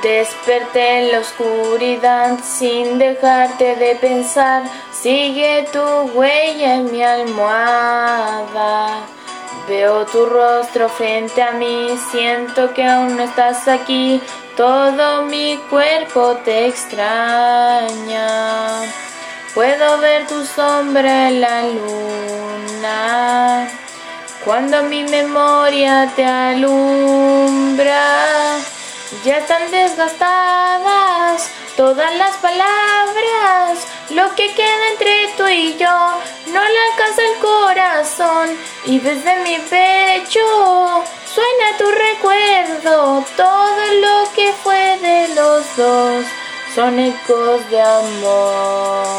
Desperté en la oscuridad sin dejarte de pensar. Sigue tu huella en mi almohada. Veo tu rostro frente a mí, siento que aún no estás aquí. Todo mi cuerpo te extraña. Puedo ver tu sombra en la luna. Cuando mi memoria te alumbra, ya están desgastadas todas las palabras. Lo que queda entre tú y yo no le alcanza el corazón. Y desde mi pecho suena tu recuerdo. Todo lo que fue de los dos son ecos de amor.